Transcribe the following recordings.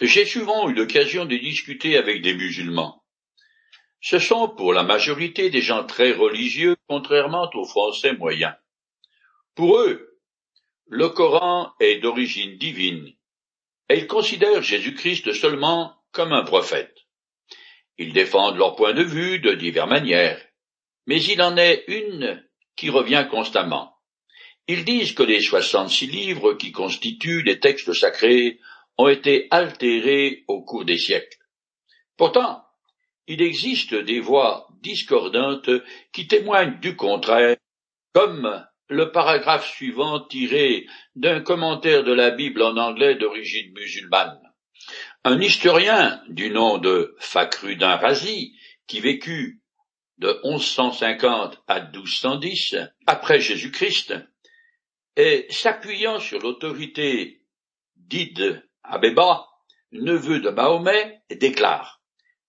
J'ai souvent eu l'occasion de discuter avec des musulmans. Ce sont pour la majorité des gens très religieux, contrairement aux Français moyens. Pour eux, le Coran est d'origine divine, et ils considèrent Jésus-Christ seulement comme un prophète. Ils défendent leur point de vue de diverses manières, mais il en est une qui revient constamment. Ils disent que les soixante-six livres qui constituent les textes sacrés ont été altérés au cours des siècles. Pourtant, il existe des voix discordantes qui témoignent du contraire, comme le paragraphe suivant tiré d'un commentaire de la Bible en anglais d'origine musulmane. Un historien du nom de Fakhrudin Razi, qui vécut de 1150 à 1210 après Jésus-Christ, et s'appuyant sur l'autorité d'Id Abeba, neveu de Mahomet, déclare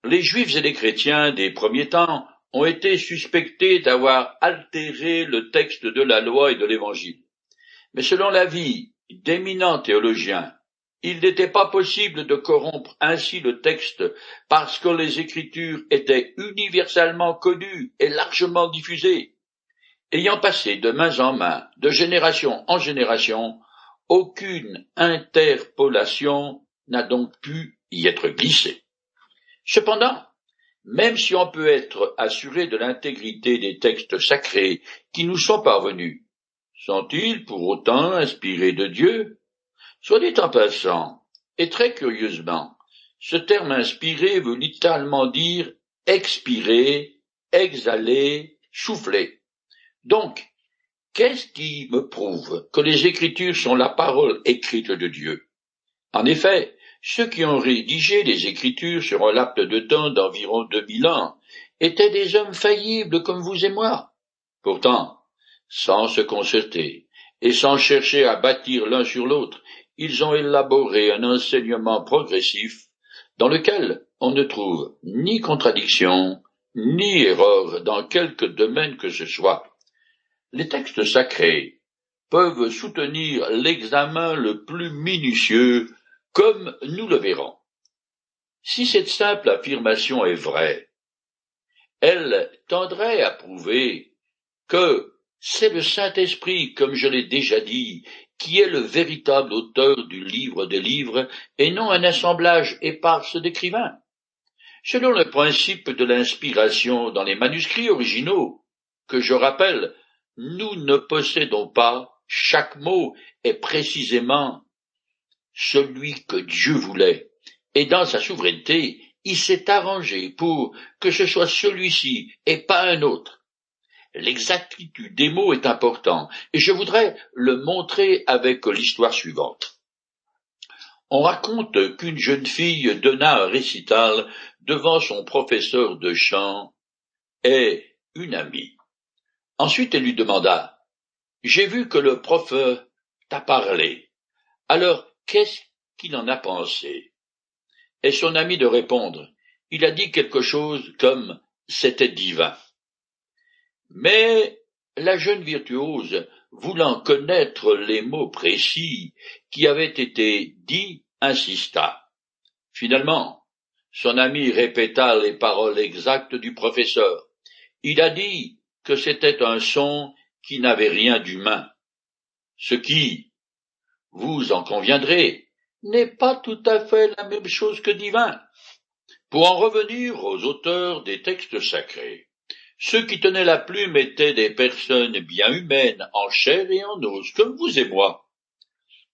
Les Juifs et les chrétiens des premiers temps ont été suspectés d'avoir altéré le texte de la loi et de l'Évangile. Mais selon l'avis d'éminents théologiens, il n'était pas possible de corrompre ainsi le texte parce que les Écritures étaient universellement connues et largement diffusées. Ayant passé de main en main, de génération en génération, aucune interpolation n'a donc pu y être glissée. Cependant, même si on peut être assuré de l'intégrité des textes sacrés qui nous sont parvenus, sont-ils pour autant inspirés de Dieu? Soit dit en passant, et très curieusement, ce terme inspiré veut littéralement dire expirer, exhaler, souffler. Donc, qu'est-ce qui me prouve que les Écritures sont la parole écrite de Dieu? En effet, ceux qui ont rédigé les Écritures sur un laps de temps d'environ deux mille ans étaient des hommes faillibles comme vous et moi. Pourtant, sans se concerter et sans chercher à bâtir l'un sur l'autre, ils ont élaboré un enseignement progressif dans lequel on ne trouve ni contradiction, ni erreur dans quelque domaine que ce soit. Les textes sacrés peuvent soutenir l'examen le plus minutieux, comme nous le verrons. Si cette simple affirmation est vraie, elle tendrait à prouver que c'est le Saint-Esprit, comme je l'ai déjà dit, qui est le véritable auteur du livre des livres et non un assemblage éparse d'écrivains. Selon le principe de l'inspiration dans les manuscrits originaux, que je rappelle, nous ne possédons pas, chaque mot est précisément celui que Dieu voulait, et dans sa souveraineté, il s'est arrangé pour que ce soit celui-ci et pas un autre L'exactitude des mots est importante, et je voudrais le montrer avec l'histoire suivante. On raconte qu'une jeune fille donna un récital devant son professeur de chant et une amie. Ensuite elle lui demanda J'ai vu que le prof t'a parlé. Alors qu'est-ce qu'il en a pensé? Et son ami de répondre Il a dit quelque chose comme c'était divin. Mais la jeune virtuose, voulant connaître les mots précis qui avaient été dits, insista. Finalement, son ami répéta les paroles exactes du professeur. Il a dit que c'était un son qui n'avait rien d'humain. Ce qui, vous en conviendrez, n'est pas tout à fait la même chose que divin. Pour en revenir aux auteurs des textes sacrés, ceux qui tenaient la plume étaient des personnes bien humaines, en chair et en os, comme vous et moi.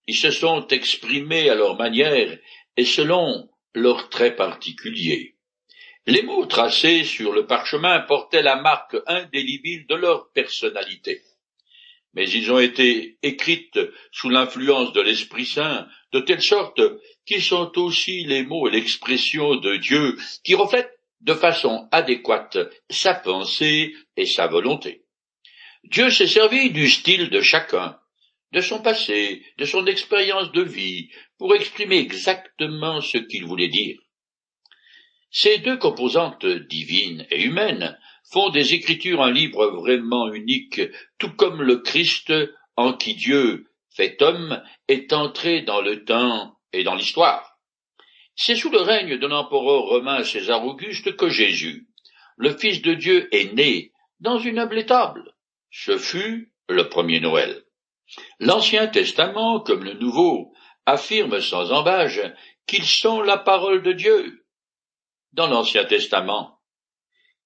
Ils se sont exprimés à leur manière et selon leurs traits particuliers. Les mots tracés sur le parchemin portaient la marque indélébile de leur personnalité. Mais ils ont été écrites sous l'influence de l'Esprit Saint, de telle sorte qu'ils sont aussi les mots et l'expression de Dieu qui reflètent de façon adéquate sa pensée et sa volonté. Dieu s'est servi du style de chacun, de son passé, de son expérience de vie, pour exprimer exactement ce qu'il voulait dire. Ces deux composantes divines et humaines font des Écritures un livre vraiment unique, tout comme le Christ en qui Dieu, fait homme, est entré dans le temps et dans l'histoire. C'est sous le règne de l'empereur romain César Auguste que Jésus, le Fils de Dieu, est né dans une humble étable. Ce fut le premier Noël. L'Ancien Testament, comme le Nouveau, affirme sans embâge qu'ils sont la parole de Dieu. Dans l'Ancien Testament,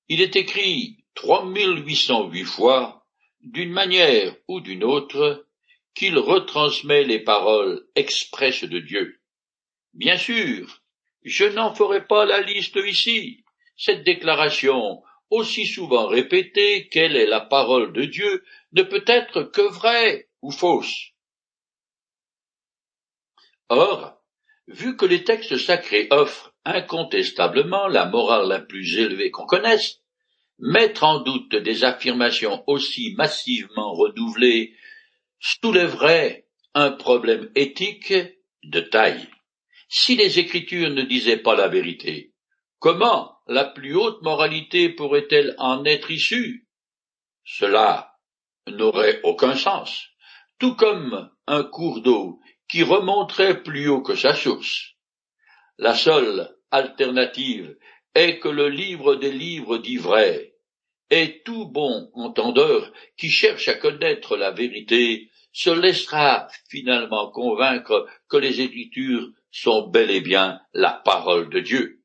il est écrit trois mille huit cent huit fois, d'une manière ou d'une autre, qu'il retransmet les paroles expresses de Dieu. Bien sûr, je n'en ferai pas la liste ici. Cette déclaration, aussi souvent répétée qu'elle est la parole de Dieu, ne peut être que vraie ou fausse. Or, vu que les textes sacrés offrent incontestablement la morale la plus élevée qu'on connaisse, mettre en doute des affirmations aussi massivement renouvelées soulèverait un problème éthique de taille. Si les Écritures ne disaient pas la vérité, comment la plus haute moralité pourrait-elle en être issue? Cela n'aurait aucun sens, tout comme un cours d'eau qui remonterait plus haut que sa source. La seule alternative est que le livre des livres dit vrai, et tout bon entendeur qui cherche à connaître la vérité se laissera finalement convaincre que les Écritures sont bel et bien la parole de Dieu.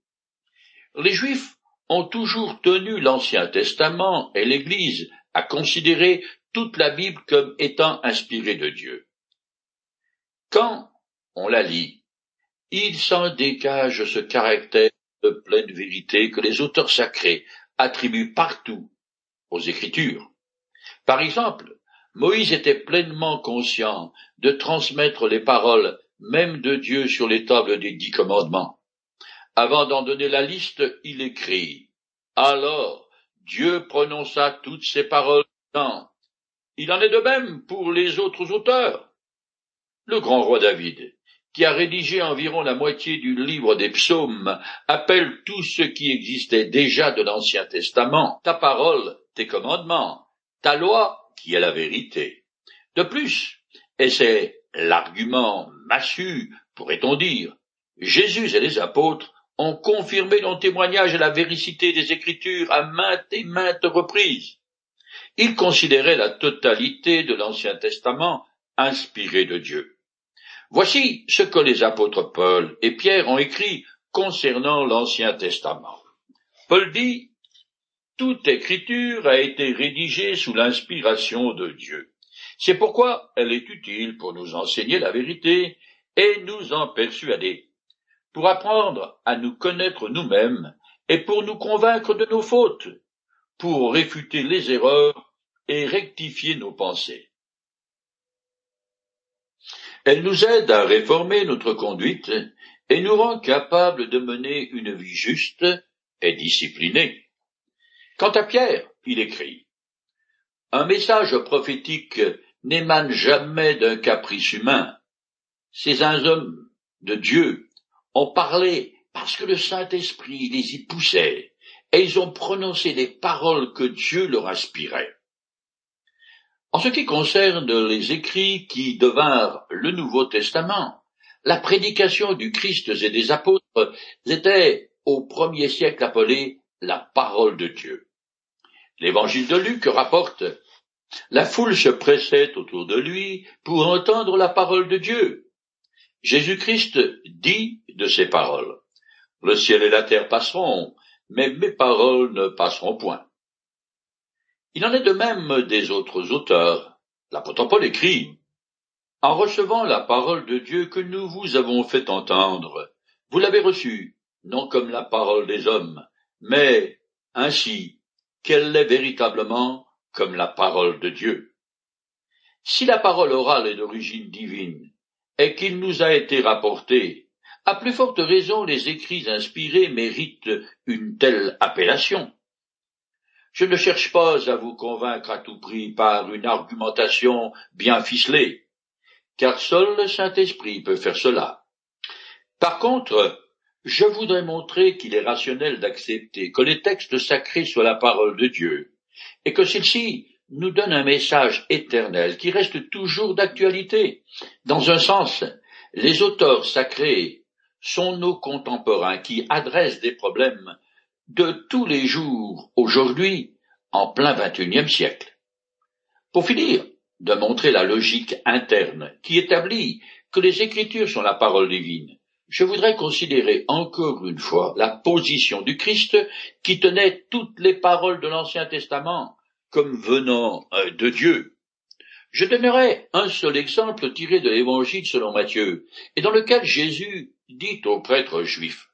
Les Juifs ont toujours tenu l'Ancien Testament et l'Église à considérer toute la Bible comme étant inspirée de Dieu. Quand on la lit, il s'en dégage ce caractère de pleine vérité que les auteurs sacrés attribuent partout aux Écritures. Par exemple, Moïse était pleinement conscient de transmettre les paroles même de Dieu sur les tables des dix commandements. Avant d'en donner la liste, il écrit Alors Dieu prononça toutes ces paroles. Il en est de même pour les autres auteurs. Le grand roi David, qui a rédigé environ la moitié du livre des psaumes, appelle tout ce qui existait déjà de l'Ancien Testament, ta parole, tes commandements, ta loi, qui est la vérité. De plus, et c'est l'argument massu, pourrait-on dire, Jésus et les apôtres ont confirmé non témoignage la véricité des Écritures à maintes et maintes reprises. Ils considéraient la totalité de l'Ancien Testament inspiré de Dieu. Voici ce que les apôtres Paul et Pierre ont écrit concernant l'Ancien Testament. Paul dit Toute écriture a été rédigée sous l'inspiration de Dieu. C'est pourquoi elle est utile pour nous enseigner la vérité et nous en persuader pour apprendre à nous connaître nous-mêmes et pour nous convaincre de nos fautes, pour réfuter les erreurs et rectifier nos pensées. Elle nous aide à réformer notre conduite et nous rend capables de mener une vie juste et disciplinée. Quant à Pierre, il écrit Un message prophétique n'émane jamais d'un caprice humain. C'est un homme de Dieu ont parlé parce que le Saint-Esprit les y poussait, et ils ont prononcé les paroles que Dieu leur inspirait. En ce qui concerne les écrits qui devinrent le Nouveau Testament, la prédication du Christ et des apôtres était au premier siècle appelée la parole de Dieu. L'évangile de Luc rapporte La foule se pressait autour de lui pour entendre la parole de Dieu. Jésus-Christ dit de ces paroles, Le ciel et la terre passeront, mais mes paroles ne passeront point. Il en est de même des autres auteurs. L'apôtre Paul écrit, En recevant la parole de Dieu que nous vous avons fait entendre, vous l'avez reçue, non comme la parole des hommes, mais ainsi qu'elle l'est véritablement comme la parole de Dieu. Si la parole orale est d'origine divine, et qu'il nous a été rapporté, à plus forte raison les écrits inspirés méritent une telle appellation. Je ne cherche pas à vous convaincre à tout prix par une argumentation bien ficelée, car seul le Saint-Esprit peut faire cela. Par contre, je voudrais montrer qu'il est rationnel d'accepter que les textes sacrés soient la parole de Dieu, et que celle-ci nous donne un message éternel qui reste toujours d'actualité. Dans un sens, les auteurs sacrés sont nos contemporains qui adressent des problèmes de tous les jours aujourd'hui en plein XXIe siècle. Pour finir de montrer la logique interne qui établit que les Écritures sont la parole divine, je voudrais considérer encore une fois la position du Christ qui tenait toutes les paroles de l'Ancien Testament comme venant euh, de Dieu. Je donnerai un seul exemple tiré de l'Évangile selon Matthieu, et dans lequel Jésus dit aux prêtres juifs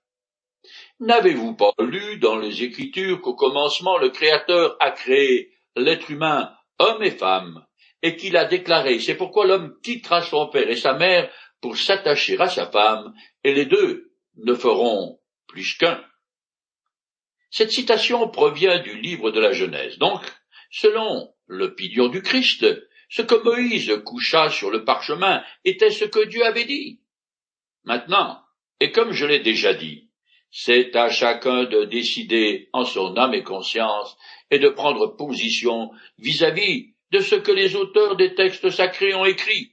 N'avez-vous pas lu dans les Écritures qu'au commencement le Créateur a créé l'être humain, homme et femme, et qu'il a déclaré? C'est pourquoi l'homme quittera son père et sa mère pour s'attacher à sa femme, et les deux ne feront plus qu'un. Cette citation provient du livre de la Genèse. Donc, selon l'opinion du Christ, ce que Moïse coucha sur le parchemin était ce que Dieu avait dit. Maintenant, et comme je l'ai déjà dit, c'est à chacun de décider en son âme et conscience et de prendre position vis-à-vis de ce que les auteurs des textes sacrés ont écrit,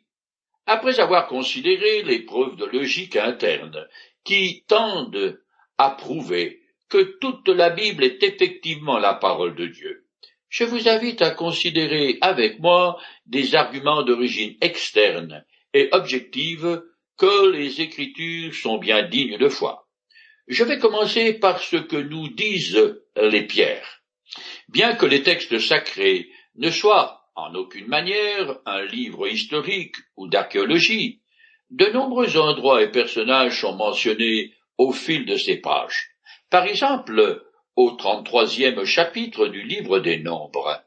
après avoir considéré les preuves de logique interne qui tendent à prouver que toute la Bible est effectivement la parole de Dieu. Je vous invite à considérer avec moi des arguments d'origine externe et objective que les Écritures sont bien dignes de foi. Je vais commencer par ce que nous disent les pierres. Bien que les textes sacrés ne soient en aucune manière un livre historique ou d'archéologie, de nombreux endroits et personnages sont mentionnés au fil de ces pages. Par exemple, au trente-troisième chapitre du livre des Nombres.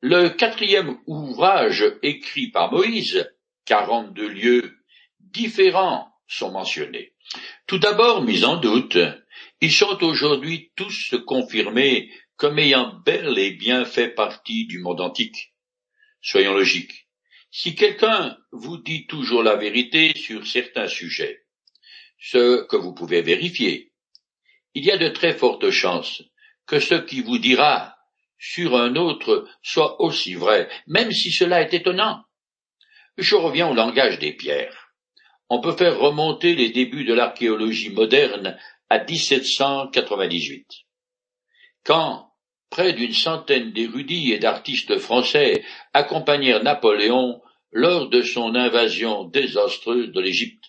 Le quatrième ouvrage écrit par Moïse, quarante-deux lieux différents sont mentionnés. Tout d'abord mis en doute, ils sont aujourd'hui tous confirmés comme ayant bel et bien fait partie du monde antique. Soyons logiques. Si quelqu'un vous dit toujours la vérité sur certains sujets, ce que vous pouvez vérifier, il y a de très fortes chances que ce qui vous dira sur un autre soit aussi vrai, même si cela est étonnant. Je reviens au langage des pierres on peut faire remonter les débuts de l'archéologie moderne à 1798. Quand près d'une centaine d'érudits et d'artistes français accompagnèrent Napoléon lors de son invasion désastreuse de l'Égypte.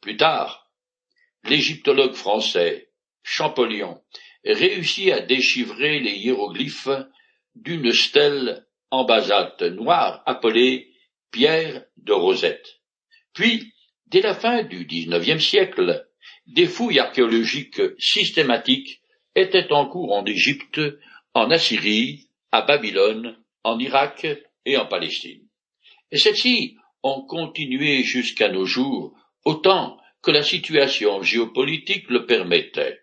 Plus tard, l'égyptologue français Champollion réussit à déchiffrer les hiéroglyphes d'une stèle en basalte noir appelée pierre de Rosette. Puis, Dès la fin du XIXe siècle, des fouilles archéologiques systématiques étaient en cours en Égypte, en Assyrie, à Babylone, en Irak et en Palestine. Et celles-ci ont continué jusqu'à nos jours autant que la situation géopolitique le permettait.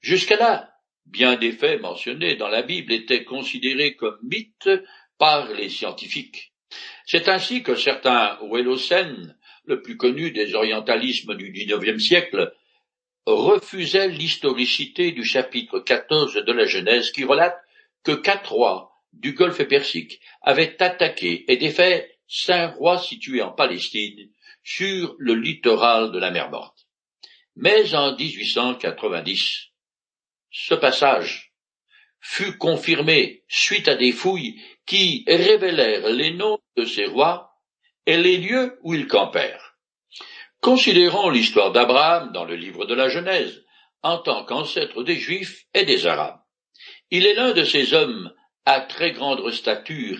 Jusqu'à là, bien des faits mentionnés dans la Bible étaient considérés comme mythes par les scientifiques. C'est ainsi que certains le plus connu des orientalismes du XIXe siècle, refusait l'historicité du chapitre XIV de la Genèse qui relate que quatre rois du golfe Persique avaient attaqué et défait cinq rois situés en Palestine sur le littoral de la mer Morte. Mais en 1890, ce passage fut confirmé suite à des fouilles qui révélèrent les noms de ces rois et les lieux où ils campèrent. Considérons l'histoire d'Abraham dans le livre de la Genèse, en tant qu'ancêtre des Juifs et des Arabes. Il est l'un de ces hommes à très grande stature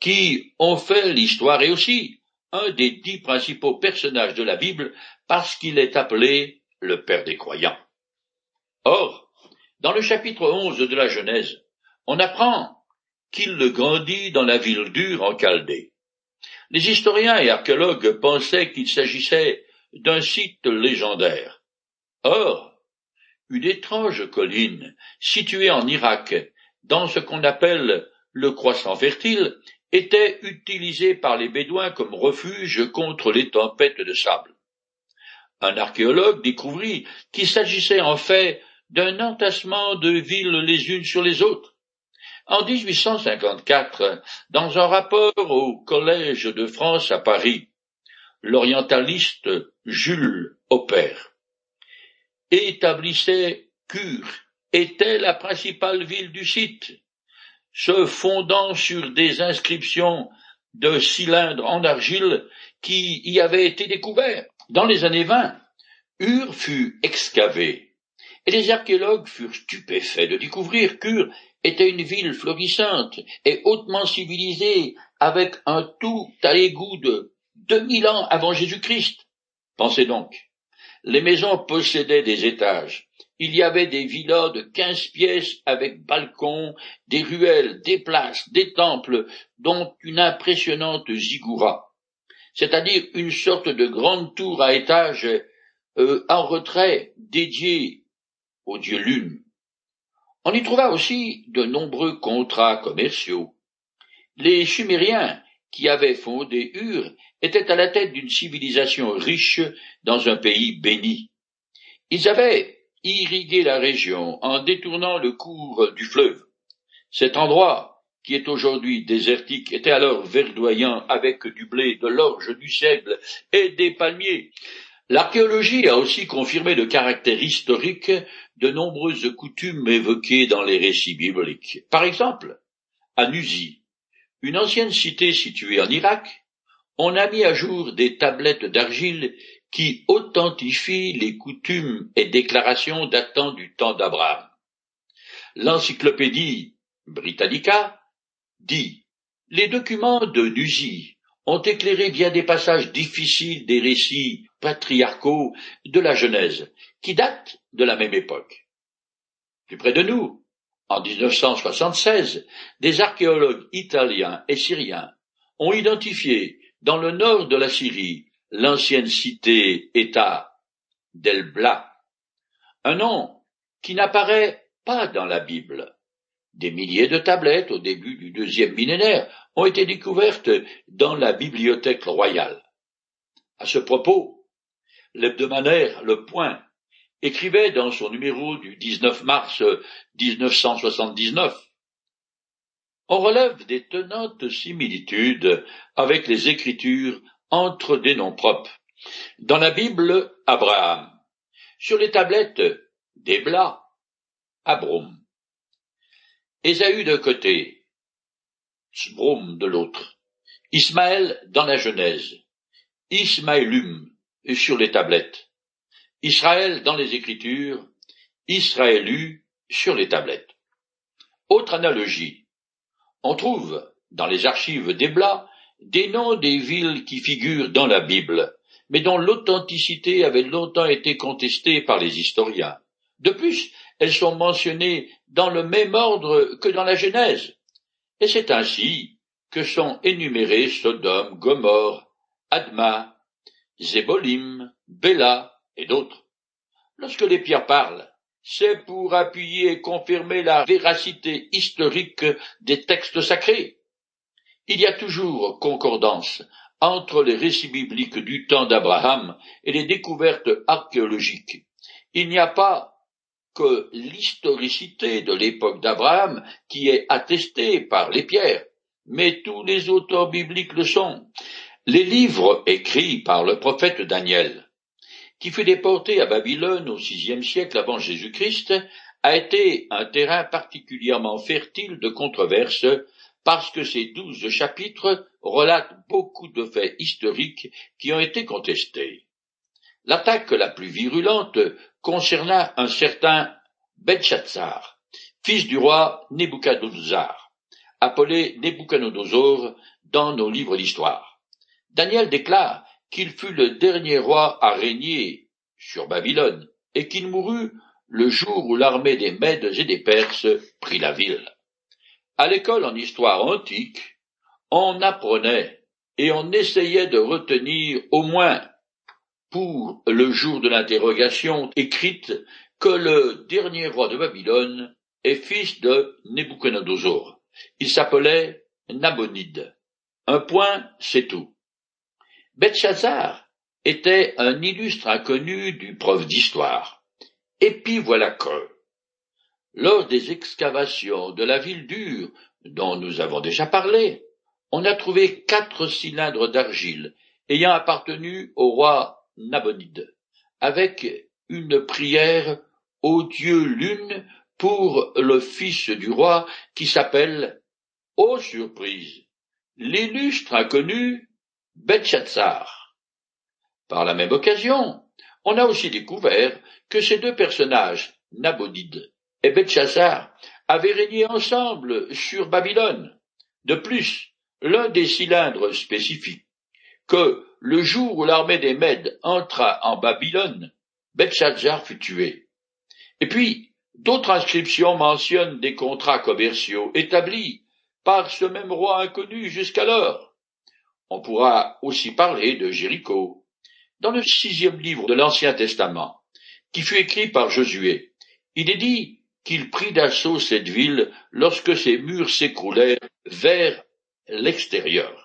qui ont fait l'histoire et aussi un des dix principaux personnages de la Bible parce qu'il est appelé le Père des croyants. Or, dans le chapitre 11 de la Genèse, on apprend qu'il grandit dans la ville dure en Chaldée. Les historiens et archéologues pensaient qu'il s'agissait d'un site légendaire. Or, une étrange colline, située en Irak, dans ce qu'on appelle le croissant fertile, était utilisée par les Bédouins comme refuge contre les tempêtes de sable. Un archéologue découvrit qu'il s'agissait en fait d'un entassement de villes les unes sur les autres, en 1854, dans un rapport au Collège de France à Paris, l'orientaliste Jules Opère, établissait Cure, était la principale ville du site, se fondant sur des inscriptions de cylindres en argile qui y avaient été découverts. Dans les années 20, Ur fut excavé, et les archéologues furent stupéfaits de découvrir qu'Ur était une ville florissante et hautement civilisée, avec un tout à l'égout de deux mille ans avant Jésus-Christ. Pensez donc, les maisons possédaient des étages, il y avait des villas de quinze pièces avec balcons, des ruelles, des places, des temples, dont une impressionnante ziggoura, c'est-à-dire une sorte de grande tour à étage euh, en retrait dédiée au dieu lune. On y trouva aussi de nombreux contrats commerciaux. Les Sumériens qui avaient fondé Ur étaient à la tête d'une civilisation riche dans un pays béni. Ils avaient irriguer la région en détournant le cours du fleuve. Cet endroit, qui est aujourd'hui désertique, était alors verdoyant avec du blé, de l'orge, du seigle et des palmiers. L'archéologie a aussi confirmé le caractère historique de nombreuses coutumes évoquées dans les récits bibliques. Par exemple, à Nuzi, une ancienne cité située en Irak, on a mis à jour des tablettes d'argile qui authentifie les coutumes et déclarations datant du temps d'Abraham. L'encyclopédie Britannica dit Les documents de Nuzi ont éclairé bien des passages difficiles des récits patriarcaux de la Genèse, qui datent de la même époque. Plus près de nous, en 1976, des archéologues italiens et syriens ont identifié dans le nord de la Syrie l'ancienne cité-État d'Elbla, un nom qui n'apparaît pas dans la Bible. Des milliers de tablettes au début du deuxième millénaire ont été découvertes dans la bibliothèque royale. À ce propos, l'hebdomadaire Le Point écrivait dans son numéro du 19 mars 1979 On relève des tenantes similitudes avec les écritures entre des noms propres. Dans la Bible, Abraham. Sur les tablettes, Débla, Abrom. Ésaü d'un côté, Sbrom de l'autre. Ismaël dans la Genèse. Ismaëlum sur les tablettes. Israël dans les Écritures. Israélu sur les tablettes. Autre analogie. On trouve dans les archives d'Ebla des noms des villes qui figurent dans la Bible, mais dont l'authenticité avait longtemps été contestée par les historiens. De plus, elles sont mentionnées dans le même ordre que dans la Genèse. Et c'est ainsi que sont énumérés Sodome, Gomorre, Adma, Zébolim, Béla et d'autres. Lorsque les pierres parlent, c'est pour appuyer et confirmer la véracité historique des textes sacrés. Il y a toujours concordance entre les récits bibliques du temps d'Abraham et les découvertes archéologiques. Il n'y a pas que l'historicité de l'époque d'Abraham qui est attestée par les pierres, mais tous les auteurs bibliques le sont. Les livres écrits par le prophète Daniel, qui fut déporté à Babylone au sixième siècle avant Jésus-Christ, a été un terrain particulièrement fertile de controverses parce que ces douze chapitres relatent beaucoup de faits historiques qui ont été contestés. L'attaque la plus virulente concerna un certain Belshazzar, fils du roi Nebuchadnezzar, appelé Nebuchadnezzar dans nos livres d'histoire. Daniel déclare qu'il fut le dernier roi à régner sur Babylone et qu'il mourut le jour où l'armée des Mèdes et des Perses prit la ville. À l'école en histoire antique, on apprenait et on essayait de retenir au moins pour le jour de l'interrogation écrite que le dernier roi de Babylone est fils de Nebuchadnezzar. Il s'appelait Nabonide. Un point, c'est tout. Belshazzar était un illustre inconnu du prof d'histoire. Et puis voilà que, lors des excavations de la ville dure dont nous avons déjà parlé, on a trouvé quatre cylindres d'argile ayant appartenu au roi Nabonide, avec une prière au dieu lune pour le fils du roi qui s'appelle, ô surprise, l'illustre inconnu Belshazzar. Par la même occasion, on a aussi découvert que ces deux personnages, Nabonide et Belshazzar, avaient régné ensemble sur Babylone. De plus, l'un des cylindres spécifiques que le jour où l'armée des Mèdes entra en Babylone, Belshazzar fut tué. Et puis, d'autres inscriptions mentionnent des contrats commerciaux établis par ce même roi inconnu jusqu'alors. On pourra aussi parler de Jéricho. Dans le sixième livre de l'Ancien Testament, qui fut écrit par Josué, il est dit qu'il prit d'assaut cette ville lorsque ses murs s'écroulèrent vers l'extérieur.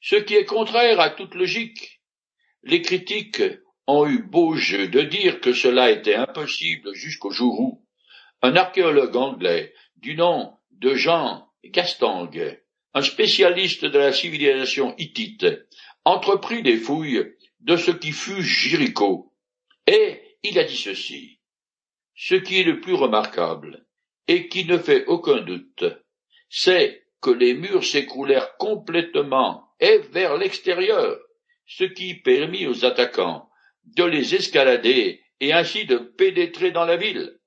Ce qui est contraire à toute logique. Les critiques ont eu beau jeu de dire que cela était impossible jusqu'au jour où un archéologue anglais du nom de Jean Gastang, un spécialiste de la civilisation hittite, entreprit des fouilles de ce qui fut Jéricho, et il a dit ceci. Ce qui est le plus remarquable, et qui ne fait aucun doute, c'est que les murs s'écroulèrent complètement et vers l'extérieur, ce qui permit aux attaquants de les escalader et ainsi de pénétrer dans la ville.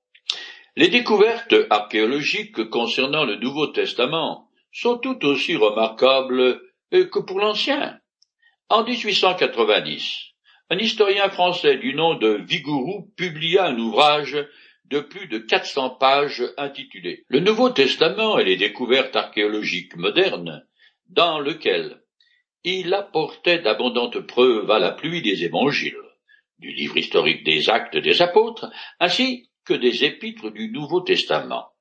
Les découvertes archéologiques concernant le Nouveau Testament sont tout aussi remarquables que pour l'Ancien. En 1890, un historien français du nom de Vigourou publia un ouvrage de plus de 400 pages intitulé Le Nouveau Testament et les découvertes archéologiques modernes, dans lequel il apportait d'abondantes preuves à la pluie des évangiles, du livre historique des actes des apôtres, ainsi que des épîtres du Nouveau Testament.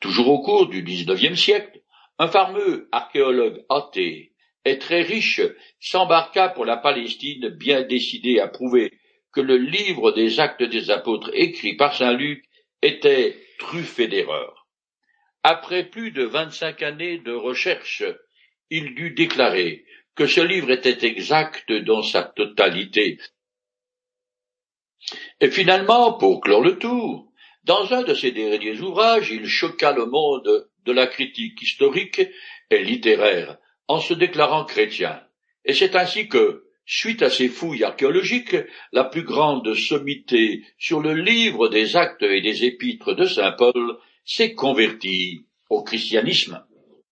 Toujours au cours du XIXe siècle, un fameux archéologue athée et très riche s'embarqua pour la Palestine bien décidé à prouver que le livre des actes des apôtres écrit par saint Luc était truffé d'erreurs. Après plus de vingt-cinq années de recherche, il dut déclarer que ce livre était exact dans sa totalité. Et finalement, pour clore le tour, dans un de ses derniers ouvrages, il choqua le monde de la critique historique et littéraire en se déclarant chrétien. Et c'est ainsi que, Suite à ces fouilles archéologiques, la plus grande sommité sur le livre des actes et des épîtres de saint Paul s'est convertie au christianisme.